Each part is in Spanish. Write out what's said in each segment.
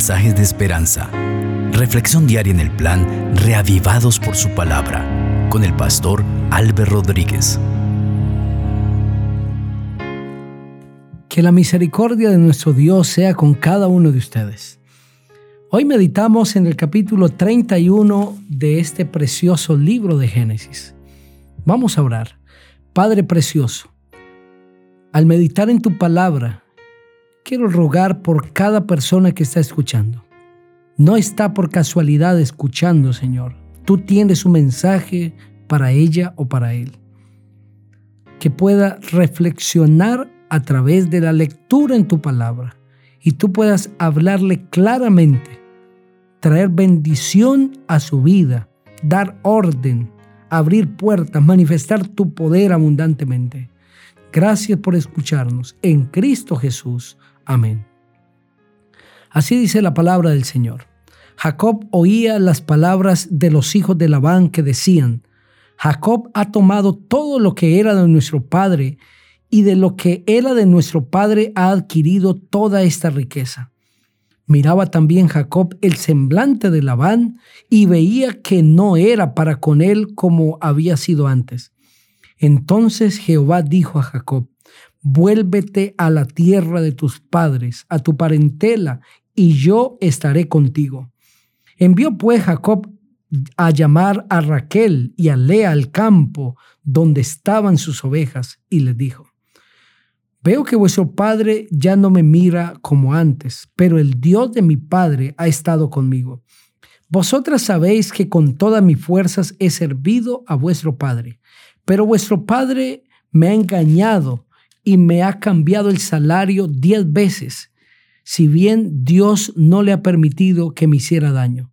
mensajes de esperanza. Reflexión diaria en el plan Reavivados por su palabra con el pastor Álvaro Rodríguez. Que la misericordia de nuestro Dios sea con cada uno de ustedes. Hoy meditamos en el capítulo 31 de este precioso libro de Génesis. Vamos a orar. Padre precioso, al meditar en tu palabra, quiero rogar por cada persona que está escuchando. No está por casualidad escuchando, Señor. Tú tienes un mensaje para ella o para él. Que pueda reflexionar a través de la lectura en tu palabra y tú puedas hablarle claramente, traer bendición a su vida, dar orden, abrir puertas, manifestar tu poder abundantemente. Gracias por escucharnos. En Cristo Jesús. Amén. Así dice la palabra del Señor. Jacob oía las palabras de los hijos de Labán que decían, Jacob ha tomado todo lo que era de nuestro padre y de lo que era de nuestro padre ha adquirido toda esta riqueza. Miraba también Jacob el semblante de Labán y veía que no era para con él como había sido antes. Entonces Jehová dijo a Jacob, vuélvete a la tierra de tus padres, a tu parentela, y yo estaré contigo. Envió pues Jacob a llamar a Raquel y a Lea al campo donde estaban sus ovejas, y les dijo, Veo que vuestro padre ya no me mira como antes, pero el Dios de mi padre ha estado conmigo. Vosotras sabéis que con todas mis fuerzas he servido a vuestro padre pero vuestro padre me ha engañado y me ha cambiado el salario diez veces, si bien Dios no le ha permitido que me hiciera daño.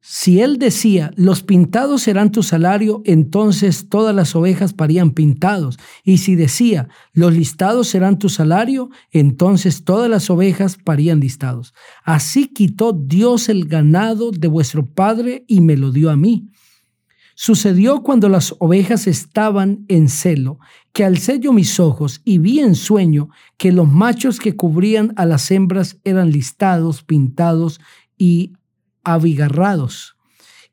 Si él decía, los pintados serán tu salario, entonces todas las ovejas parían pintados. Y si decía, los listados serán tu salario, entonces todas las ovejas parían listados. Así quitó Dios el ganado de vuestro padre y me lo dio a mí. Sucedió cuando las ovejas estaban en celo, que alcé yo mis ojos y vi en sueño que los machos que cubrían a las hembras eran listados, pintados y abigarrados.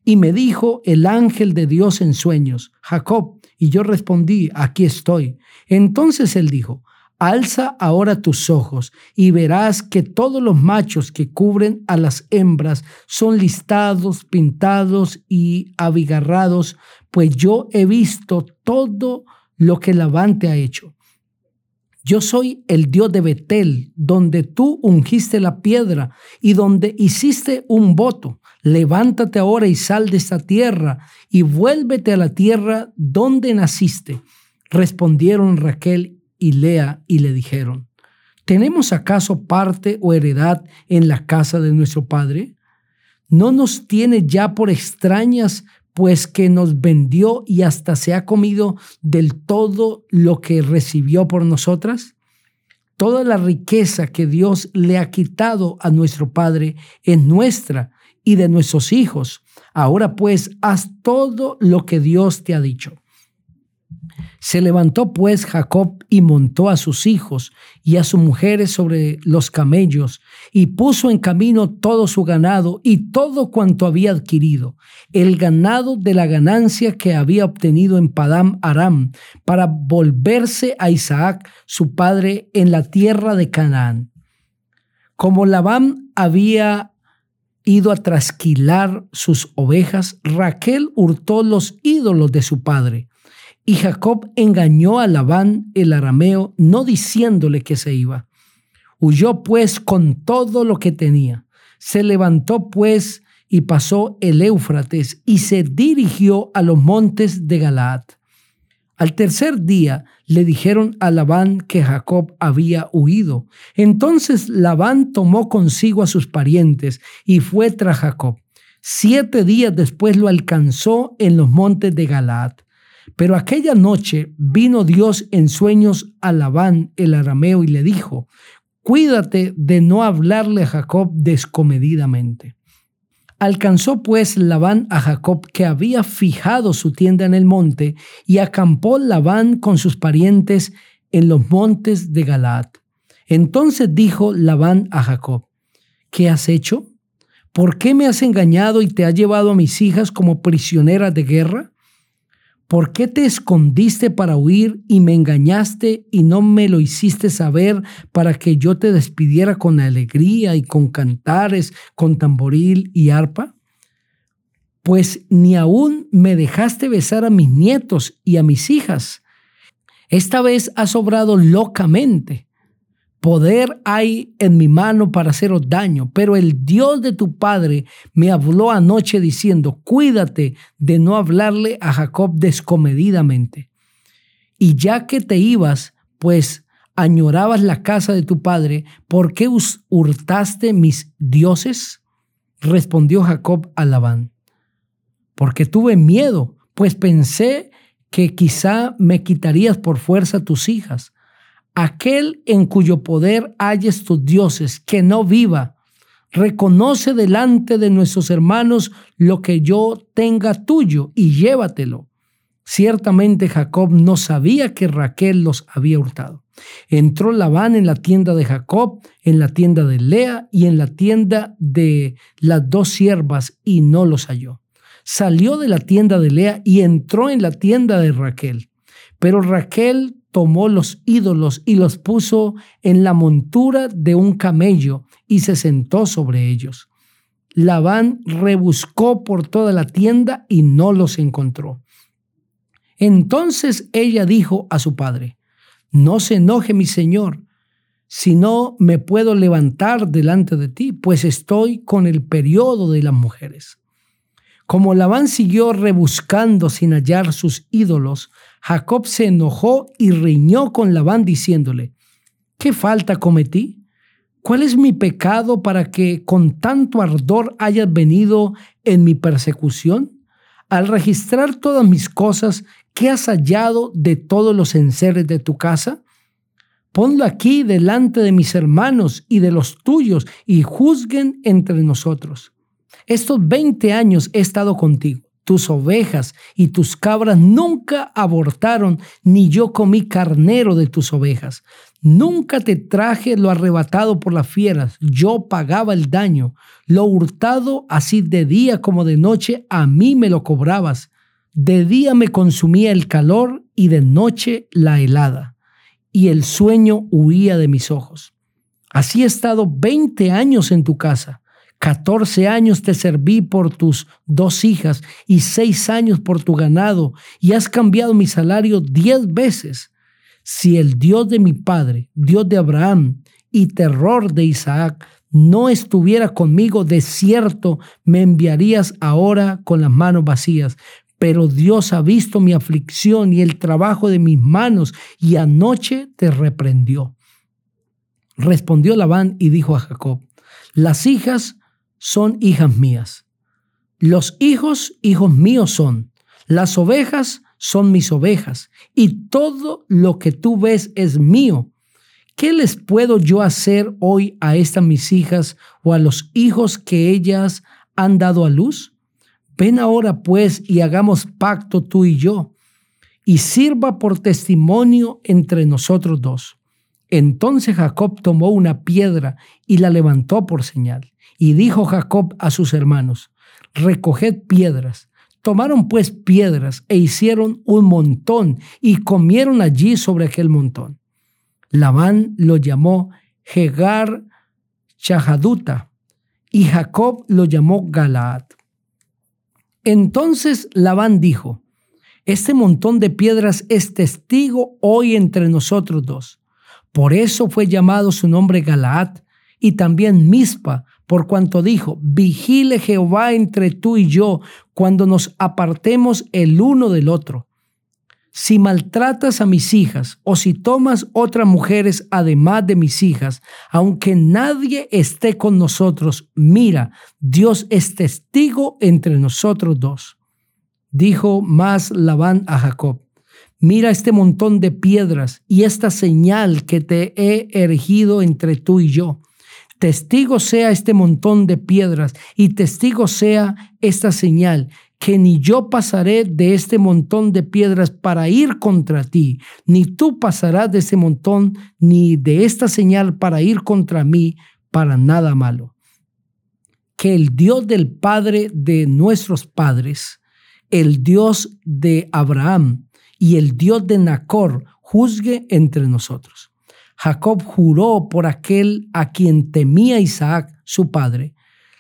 Y me dijo el ángel de Dios en sueños, Jacob, y yo respondí, aquí estoy. Entonces él dijo, Alza ahora tus ojos y verás que todos los machos que cubren a las hembras son listados, pintados y abigarrados, pues yo he visto todo lo que Labán te ha hecho. Yo soy el Dios de Betel, donde tú ungiste la piedra y donde hiciste un voto. Levántate ahora y sal de esta tierra y vuélvete a la tierra donde naciste. Respondieron Raquel y Lea y le dijeron, ¿tenemos acaso parte o heredad en la casa de nuestro Padre? ¿No nos tiene ya por extrañas, pues que nos vendió y hasta se ha comido del todo lo que recibió por nosotras? Toda la riqueza que Dios le ha quitado a nuestro Padre es nuestra y de nuestros hijos. Ahora pues, haz todo lo que Dios te ha dicho. Se levantó pues Jacob y montó a sus hijos y a sus mujeres sobre los camellos y puso en camino todo su ganado y todo cuanto había adquirido, el ganado de la ganancia que había obtenido en Padam Aram, para volverse a Isaac, su padre, en la tierra de Canaán. Como Labán había ido a trasquilar sus ovejas, Raquel hurtó los ídolos de su padre y Jacob engañó a Labán el arameo, no diciéndole que se iba. Huyó pues con todo lo que tenía. Se levantó pues y pasó el Éufrates y se dirigió a los montes de Galaad. Al tercer día le dijeron a Labán que Jacob había huido. Entonces Labán tomó consigo a sus parientes y fue tras Jacob. Siete días después lo alcanzó en los montes de Galaad. Pero aquella noche vino Dios en sueños a Labán el arameo y le dijo, cuídate de no hablarle a Jacob descomedidamente. Alcanzó pues Labán a Jacob que había fijado su tienda en el monte y acampó Labán con sus parientes en los montes de Galaad. Entonces dijo Labán a Jacob, ¿qué has hecho? ¿Por qué me has engañado y te has llevado a mis hijas como prisioneras de guerra? ¿Por qué te escondiste para huir y me engañaste y no me lo hiciste saber para que yo te despidiera con alegría y con cantares, con tamboril y arpa? Pues ni aún me dejaste besar a mis nietos y a mis hijas. Esta vez has obrado locamente Poder hay en mi mano para haceros daño, pero el Dios de tu padre me habló anoche diciendo, cuídate de no hablarle a Jacob descomedidamente. Y ya que te ibas, pues añorabas la casa de tu padre, ¿por qué hurtaste mis dioses? Respondió Jacob a Labán. Porque tuve miedo, pues pensé que quizá me quitarías por fuerza tus hijas aquel en cuyo poder halles tus dioses, que no viva. Reconoce delante de nuestros hermanos lo que yo tenga tuyo y llévatelo. Ciertamente Jacob no sabía que Raquel los había hurtado. Entró Labán en la tienda de Jacob, en la tienda de Lea y en la tienda de las dos siervas y no los halló. Salió de la tienda de Lea y entró en la tienda de Raquel. Pero Raquel tomó los ídolos y los puso en la montura de un camello y se sentó sobre ellos. Labán rebuscó por toda la tienda y no los encontró. Entonces ella dijo a su padre, no se enoje mi señor, si no me puedo levantar delante de ti, pues estoy con el periodo de las mujeres. Como Labán siguió rebuscando sin hallar sus ídolos, Jacob se enojó y riñó con Labán diciéndole, ¿qué falta cometí? ¿Cuál es mi pecado para que con tanto ardor hayas venido en mi persecución? Al registrar todas mis cosas, ¿qué has hallado de todos los enseres de tu casa? Ponlo aquí delante de mis hermanos y de los tuyos y juzguen entre nosotros. Estos 20 años he estado contigo tus ovejas y tus cabras nunca abortaron, ni yo comí carnero de tus ovejas. Nunca te traje lo arrebatado por las fieras, yo pagaba el daño. Lo hurtado así de día como de noche, a mí me lo cobrabas. De día me consumía el calor y de noche la helada, y el sueño huía de mis ojos. Así he estado veinte años en tu casa 14 años te serví por tus dos hijas y seis años por tu ganado, y has cambiado mi salario diez veces. Si el Dios de mi padre, Dios de Abraham y terror de Isaac, no estuviera conmigo, de cierto me enviarías ahora con las manos vacías. Pero Dios ha visto mi aflicción y el trabajo de mis manos, y anoche te reprendió. Respondió Labán y dijo a Jacob, las hijas son hijas mías. Los hijos, hijos míos son. Las ovejas son mis ovejas. Y todo lo que tú ves es mío. ¿Qué les puedo yo hacer hoy a estas mis hijas o a los hijos que ellas han dado a luz? Ven ahora pues y hagamos pacto tú y yo, y sirva por testimonio entre nosotros dos. Entonces Jacob tomó una piedra y la levantó por señal. Y dijo Jacob a sus hermanos, recoged piedras. Tomaron pues piedras e hicieron un montón y comieron allí sobre aquel montón. Labán lo llamó Hegar Chahaduta y Jacob lo llamó Galaad. Entonces Labán dijo, este montón de piedras es testigo hoy entre nosotros dos. Por eso fue llamado su nombre Galaad y también Mispa, por cuanto dijo, vigile Jehová entre tú y yo cuando nos apartemos el uno del otro. Si maltratas a mis hijas o si tomas otras mujeres además de mis hijas, aunque nadie esté con nosotros, mira, Dios es testigo entre nosotros dos. Dijo más Labán a Jacob, mira este montón de piedras y esta señal que te he erigido entre tú y yo Testigo sea este montón de piedras y testigo sea esta señal, que ni yo pasaré de este montón de piedras para ir contra ti, ni tú pasarás de ese montón, ni de esta señal para ir contra mí, para nada malo. que el Dios del Padre de nuestros padres, el Dios de Abraham y el Dios de Nacor juzgue entre nosotros. Jacob juró por aquel a quien temía Isaac, su padre.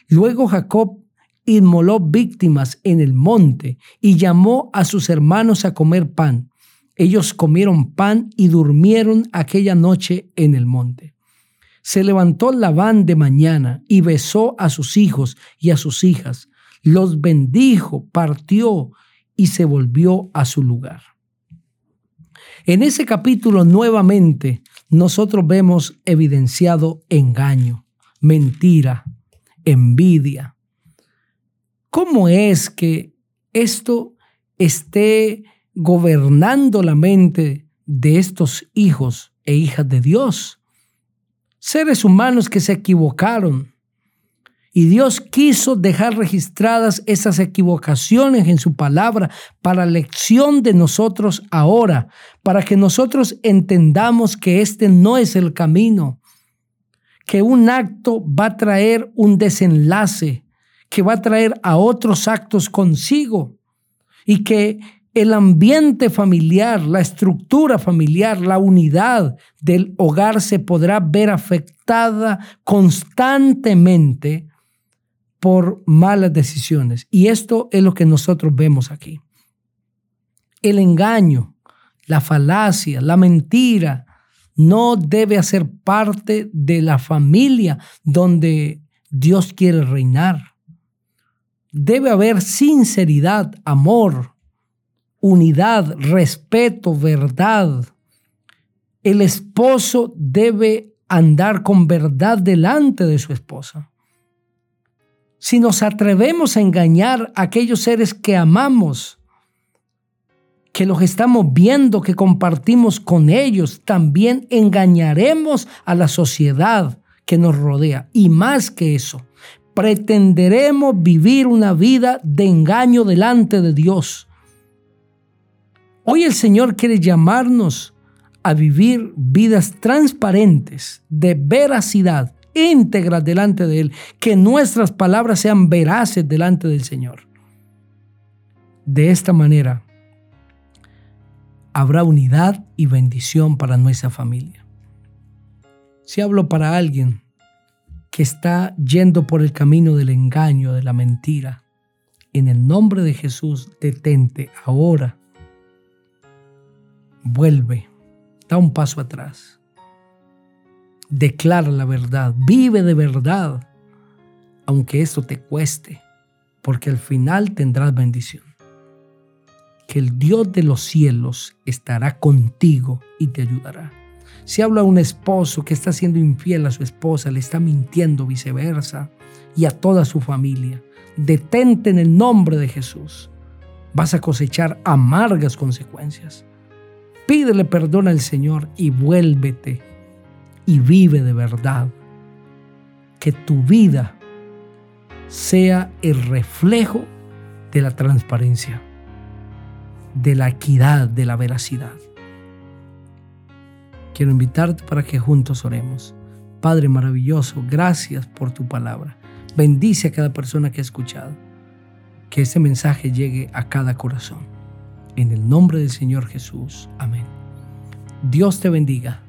Luego Jacob inmoló víctimas en el monte y llamó a sus hermanos a comer pan. Ellos comieron pan y durmieron aquella noche en el monte. Se levantó Labán de mañana y besó a sus hijos y a sus hijas, los bendijo, partió y se volvió a su lugar. En ese capítulo nuevamente nosotros vemos evidenciado engaño, mentira, envidia. ¿Cómo es que esto esté gobernando la mente de estos hijos e hijas de Dios? Seres humanos que se equivocaron, y Dios quiso dejar registradas esas equivocaciones en su palabra para lección de nosotros ahora, para que nosotros entendamos que este no es el camino, que un acto va a traer un desenlace, que va a traer a otros actos consigo y que el ambiente familiar, la estructura familiar, la unidad del hogar se podrá ver afectada constantemente por malas decisiones. Y esto es lo que nosotros vemos aquí. El engaño, la falacia, la mentira, no debe hacer parte de la familia donde Dios quiere reinar. Debe haber sinceridad, amor, unidad, respeto, verdad. El esposo debe andar con verdad delante de su esposa si nos atrevemos a engañar a aquellos seres que amamos, que los estamos viendo, que compartimos con ellos, también engañaremos a la sociedad que nos rodea. Y más que eso, pretenderemos vivir una vida de engaño delante de Dios. Hoy el Señor quiere llamarnos a vivir vidas transparentes, de veracidad, íntegras delante de Él, que nuestras palabras sean veraces delante del Señor. De esta manera habrá unidad y bendición para nuestra familia. Si hablo para alguien que está yendo por el camino del engaño, de la mentira, en el nombre de Jesús, detente ahora. Vuelve, da un paso atrás declara la verdad, vive de verdad, aunque eso te cueste, porque al final tendrás bendición. Que el Dios de los cielos estará contigo y te ayudará. Si habla un esposo que está siendo infiel a su esposa, le está mintiendo viceversa y a toda su familia, detente en el nombre de Jesús. Vas a cosechar amargas consecuencias. Pídele perdón al Señor y vuélvete y vive de verdad. Que tu vida sea el reflejo de la transparencia, de la equidad, de la veracidad. Quiero invitarte para que juntos oremos. Padre maravilloso, gracias por tu palabra. Bendice a cada persona que ha escuchado. Que ese mensaje llegue a cada corazón. En el nombre del Señor Jesús. Amén. Dios te bendiga